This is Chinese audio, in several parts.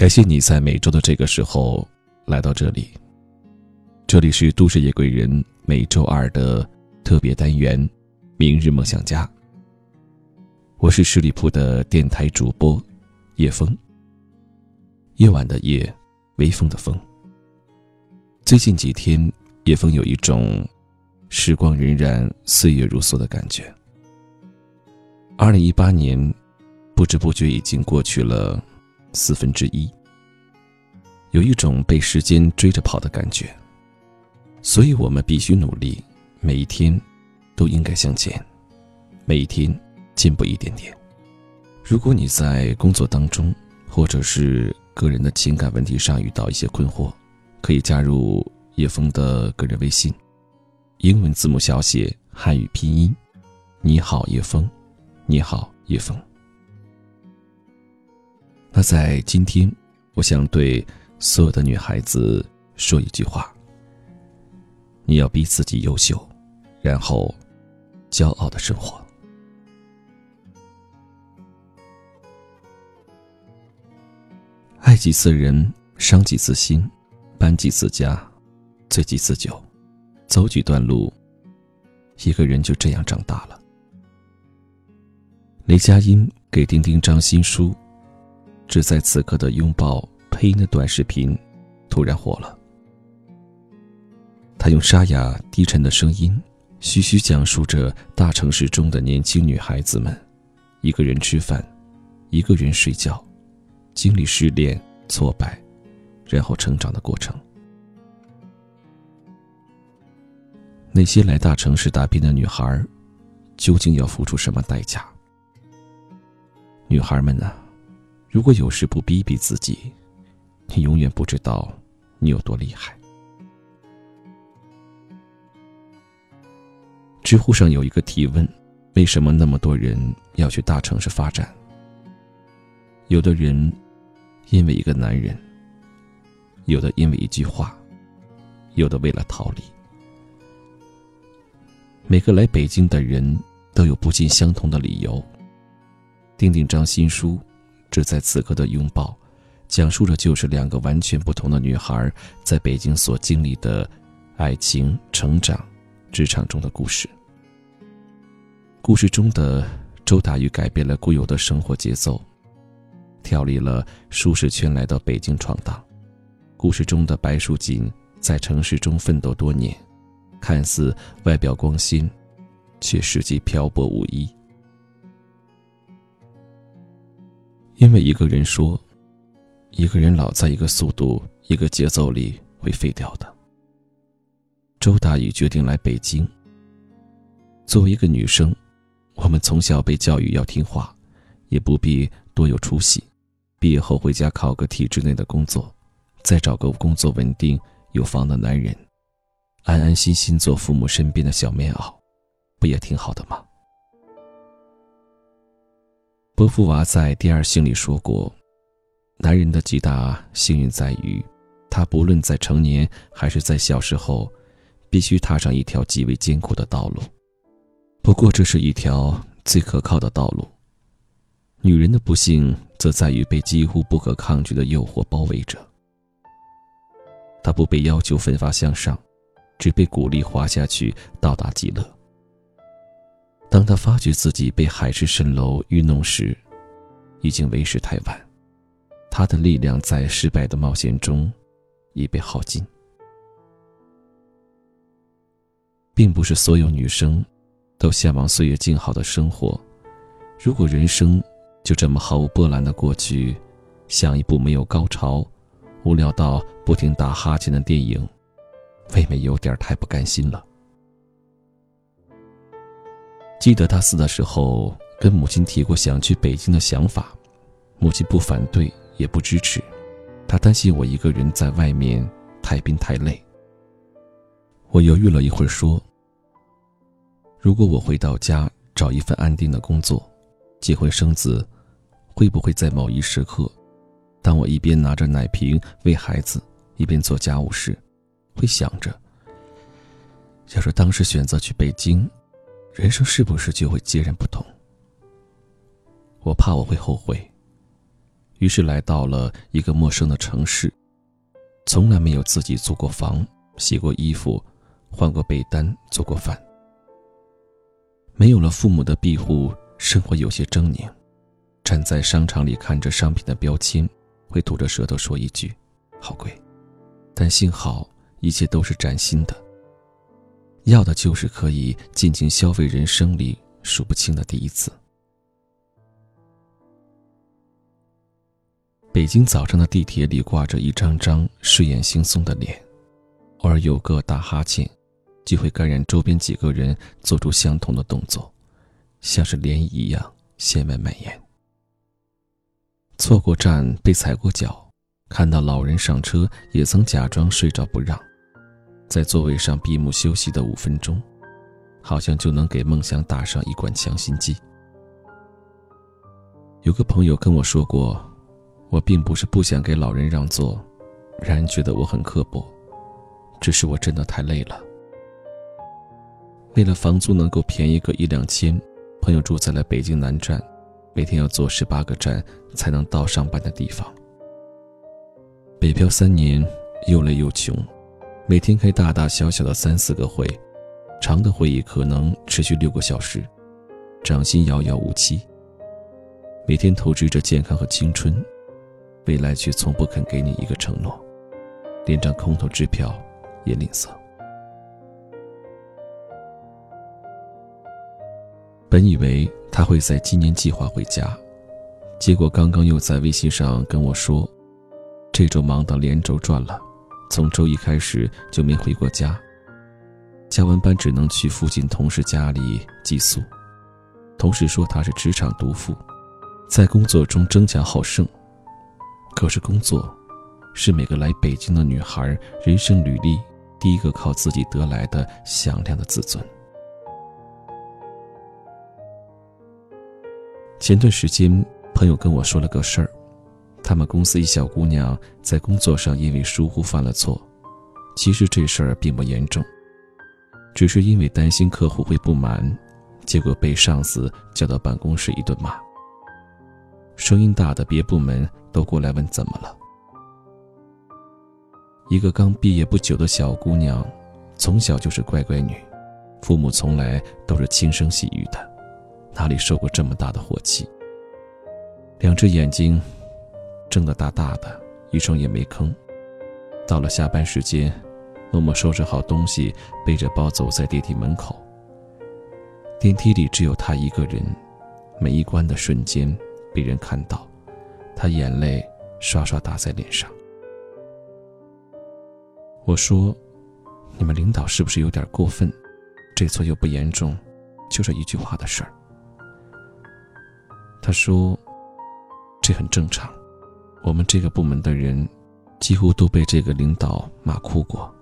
感谢你在每周的这个时候来到这里。这里是都市夜归人每周二的特别单元《明日梦想家》。我是十里铺的电台主播叶枫。夜晚的夜，微风的风。最近几天，叶枫有一种时光荏苒、岁月如梭的感觉。二零一八年，不知不觉已经过去了四分之一。有一种被时间追着跑的感觉。所以我们必须努力，每一天都应该向前，每一天进步一点点。如果你在工作当中，或者是个人的情感问题上遇到一些困惑，可以加入叶枫的个人微信，英文字母小写，汉语拼音，你好叶枫，你好叶枫。那在今天，我想对所有的女孩子说一句话。你要逼自己优秀，然后骄傲的生活。爱几次人，伤几次心，搬几次家，醉几次酒，走几段路，一个人就这样长大了。雷佳音给丁丁张新书，只在此刻的拥抱配音的短视频，突然火了。他用沙哑低沉的声音，徐徐讲述着大城市中的年轻女孩子们，一个人吃饭，一个人睡觉，经历失恋、挫败，然后成长的过程。那些来大城市打拼的女孩，究竟要付出什么代价？女孩们啊，如果有时不逼逼自己，你永远不知道你有多厉害。知乎上有一个提问：为什么那么多人要去大城市发展？有的人因为一个男人，有的因为一句话，有的为了逃离。每个来北京的人都有不尽相同的理由。丁丁张新书《只在此刻的拥抱》，讲述着就是两个完全不同的女孩在北京所经历的爱情、成长。职场中的故事。故事中的周大宇改变了固有的生活节奏，跳离了舒适圈，来到北京闯荡。故事中的白淑锦在城市中奋斗多年，看似外表光鲜，却实际漂泊无依。因为一个人说，一个人老在一个速度、一个节奏里会废掉的。周大宇决定来北京。作为一个女生，我们从小被教育要听话，也不必多有出息，毕业后回家考个体制内的工作，再找个工作稳定、有房的男人，安安心心做父母身边的小棉袄，不也挺好的吗？波伏娃在《第二性》里说过，男人的极大幸运在于，他不论在成年还是在小时候。必须踏上一条极为艰苦的道路，不过这是一条最可靠的道路。女人的不幸则在于被几乎不可抗拒的诱惑包围着，她不被要求奋发向上，只被鼓励滑下去到达极乐。当他发觉自己被海市蜃楼愚弄时，已经为时太晚，他的力量在失败的冒险中已被耗尽。并不是所有女生都向往岁月静好的生活。如果人生就这么毫无波澜的过去，像一部没有高潮、无聊到不停打哈欠的电影，未免有点太不甘心了。记得大四的时候，跟母亲提过想去北京的想法，母亲不反对也不支持，她担心我一个人在外面太拼太累。我犹豫了一会儿，说。如果我回到家找一份安定的工作，结婚生子，会不会在某一时刻，当我一边拿着奶瓶喂孩子，一边做家务时，会想着：要是当时选择去北京，人生是不是就会截然不同？我怕我会后悔，于是来到了一个陌生的城市，从来没有自己租过房、洗过衣服、换过被单、做过饭。没有了父母的庇护，生活有些狰狞。站在商场里看着商品的标签，会吐着舌头说一句：“好贵。”但幸好一切都是崭新的。要的就是可以尽情消费人生里数不清的第一次。北京早上的地铁里挂着一张张睡眼惺忪的脸，偶尔有个打哈欠。就会感染周边几个人做出相同的动作，像是涟漪一样向外蔓延。错过站被踩过脚，看到老人上车也曾假装睡着不让，在座位上闭目休息的五分钟，好像就能给梦想打上一管强心剂。有个朋友跟我说过，我并不是不想给老人让座，让人觉得我很刻薄，只是我真的太累了。为了房租能够便宜个一两千，朋友住在了北京南站，每天要坐十八个站才能到上班的地方。北漂三年，又累又穷，每天开大大小小的三四个会，长的会议可能持续六个小时，掌心遥遥无期。每天投资着健康和青春，未来却从不肯给你一个承诺，连张空头支票也吝啬。本以为他会在今年计划回家，结果刚刚又在微信上跟我说，这周忙得连轴转了，从周一开始就没回过家。加完班只能去附近同事家里寄宿。同事说他是职场毒妇，在工作中争强好胜。可是工作，是每个来北京的女孩人生履历第一个靠自己得来的响亮的自尊。前段时间，朋友跟我说了个事儿，他们公司一小姑娘在工作上因为疏忽犯了错，其实这事儿并不严重，只是因为担心客户会不满，结果被上司叫到办公室一顿骂。声音大的别部门都过来问怎么了。一个刚毕业不久的小姑娘，从小就是乖乖女，父母从来都是轻声细语的。哪里受过这么大的火气？两只眼睛睁得大大的，一声也没吭。到了下班时间，默默收拾好东西，背着包走在电梯门口。电梯里只有他一个人，每一关的瞬间，被人看到，他眼泪刷刷打在脸上。我说：“你们领导是不是有点过分？这错又不严重，就这一句话的事儿。”他说：“这很正常，我们这个部门的人几乎都被这个领导骂哭过。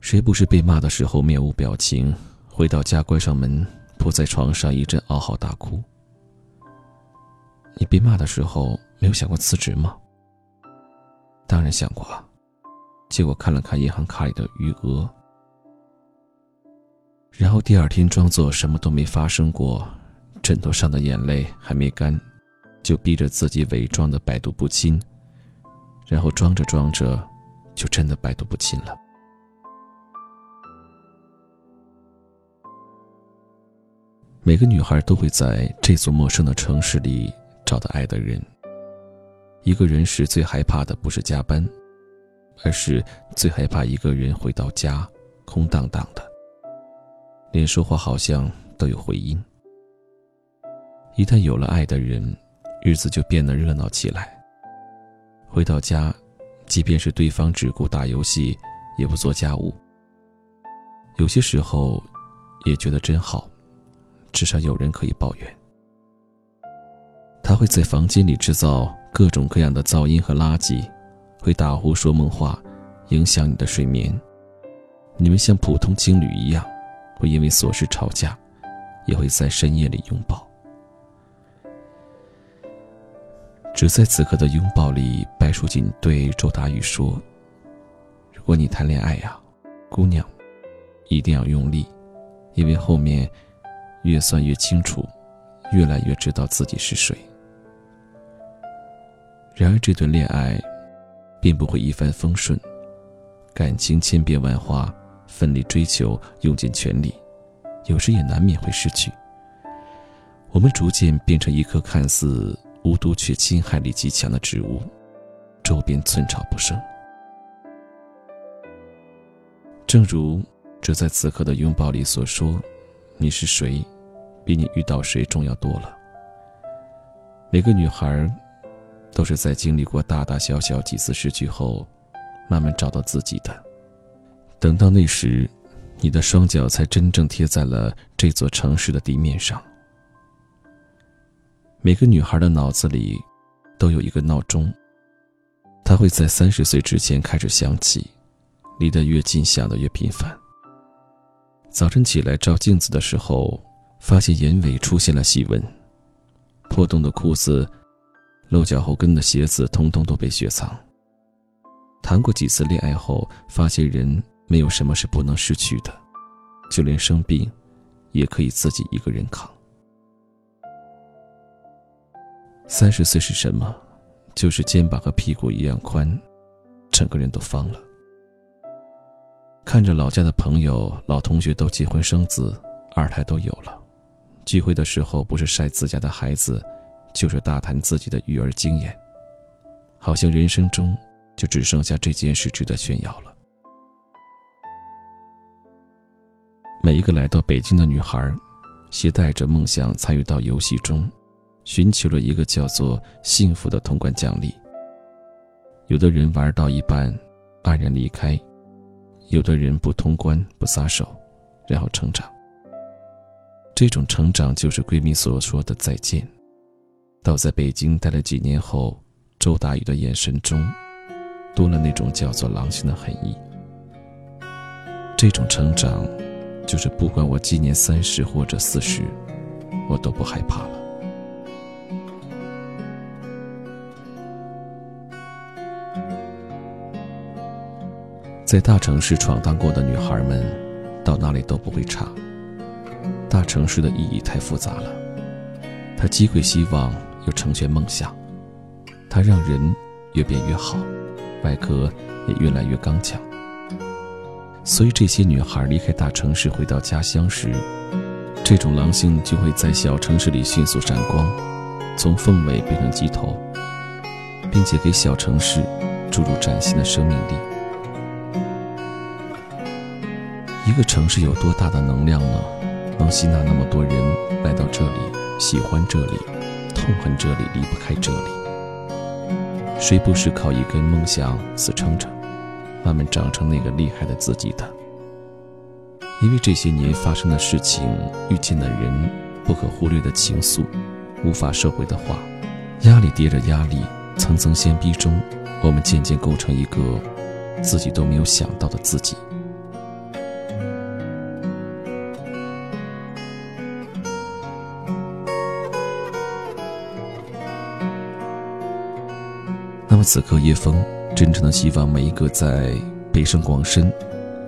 谁不是被骂的时候面无表情，回到家关上门，扑在床上一阵嗷嚎大哭？你被骂的时候没有想过辞职吗？当然想过啊，结果看了看银行卡里的余额，然后第二天装作什么都没发生过。”枕头上的眼泪还没干，就逼着自己伪装的百毒不侵，然后装着装着，就真的百毒不侵了。每个女孩都会在这座陌生的城市里找到爱的人。一个人时最害怕的不是加班，而是最害怕一个人回到家空荡荡的，连说话好像都有回音。一旦有了爱的人，日子就变得热闹起来。回到家，即便是对方只顾打游戏，也不做家务。有些时候，也觉得真好，至少有人可以抱怨。他会在房间里制造各种各样的噪音和垃圾，会打呼说梦话，影响你的睡眠。你们像普通情侣一样，会因为琐事吵架，也会在深夜里拥抱。只在此刻的拥抱里，白淑锦对周达宇说：“如果你谈恋爱呀，姑娘，一定要用力，因为后面越算越清楚，越来越知道自己是谁。然而，这段恋爱并不会一帆风顺，感情千变万化，奋力追求，用尽全力，有时也难免会失去。我们逐渐变成一颗看似无毒却侵害力极强的植物，周边寸草不生。正如这在此刻的拥抱里所说：“你是谁，比你遇到谁重要多了。”每个女孩。都是在经历过大大小小几次失去后，慢慢找到自己的。等到那时，你的双脚才真正贴在了这座城市的地面上。每个女孩的脑子里，都有一个闹钟，它会在三十岁之前开始响起，离得越近，响得越频繁。早晨起来照镜子的时候，发现眼尾出现了细纹，破洞的裤子。露脚后跟的鞋子通通都被雪藏。谈过几次恋爱后，发现人没有什么是不能失去的，就连生病，也可以自己一个人扛。三十岁是什么？就是肩膀和屁股一样宽，整个人都方了。看着老家的朋友、老同学都结婚生子，二胎都有了，聚会的时候不是晒自家的孩子。就是大谈自己的育儿经验，好像人生中就只剩下这件事值得炫耀了。每一个来到北京的女孩，携带着梦想参与到游戏中，寻求了一个叫做幸福的通关奖励。有的人玩到一半，黯然离开；有的人不通关不撒手，然后成长。这种成长就是闺蜜所说的再见。到在北京待了几年后，周大宇的眼神中，多了那种叫做狼性的狠意。这种成长，就是不管我今年三十或者四十，我都不害怕了。在大城市闯荡过的女孩们，到哪里都不会差。大城市的意义太复杂了，它击溃希望。又成全梦想，它让人越变越好，外壳也越来越刚强。所以这些女孩离开大城市回到家乡时，这种狼性就会在小城市里迅速闪光，从凤尾变成鸡头，并且给小城市注入崭新的生命力。一个城市有多大的能量呢？能吸纳那么多人来到这里，喜欢这里。痛恨这里，离不开这里。谁不是靠一根梦想死撑着，慢慢长成那个厉害的自己的？因为这些年发生的事情，遇见的人，不可忽略的情愫，无法收回的话，压力叠着压力，层层相逼中，我们渐渐构成一个自己都没有想到的自己。此刻，叶枫真诚的希望每一个在北上广深，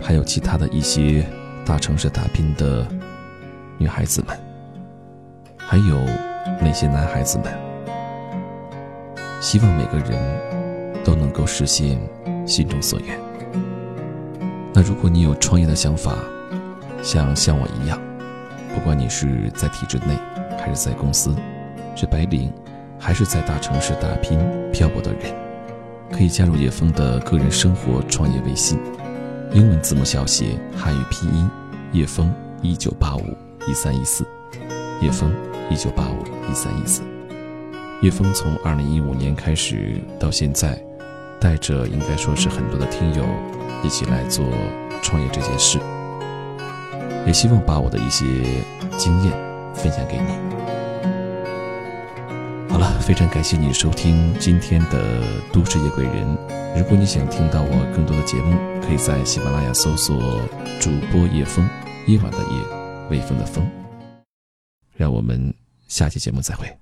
还有其他的一些大城市打拼的女孩子们，还有那些男孩子们，希望每个人都能够实现心中所愿。那如果你有创业的想法，像像我一样，不管你是在体制内，还是在公司，是白领。还是在大城市打拼漂泊的人，可以加入叶枫的个人生活创业微信，英文字母小写，汉语拼音，叶枫一九八五一三一四，叶枫一九八五一三一四。叶枫从二零一五年开始到现在，带着应该说是很多的听友一起来做创业这件事，也希望把我的一些经验分享给你。非常感谢你收听今天的《都市夜鬼人》。如果你想听到我更多的节目，可以在喜马拉雅搜索主播叶枫，夜晚的夜，微风的风。让我们下期节目再会。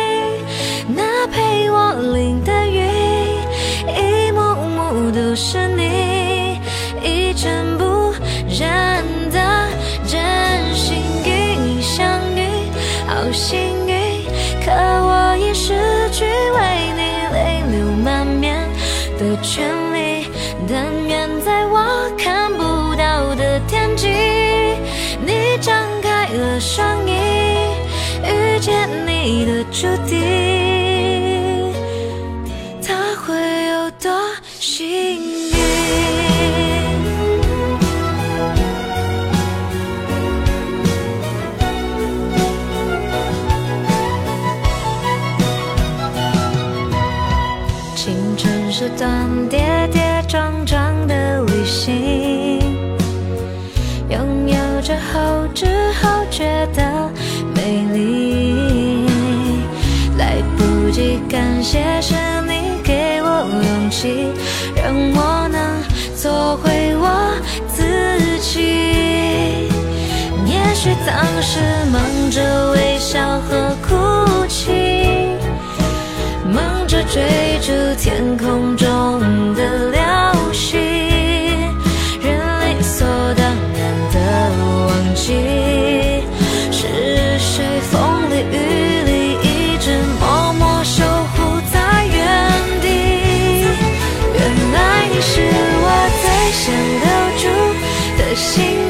权利。但愿在我看不到的天际，你张开了双翼，遇见你的注定，感谢是你给我勇气，让我能做回我自己。也许当时忙着微笑和哭泣，忙着追逐。心。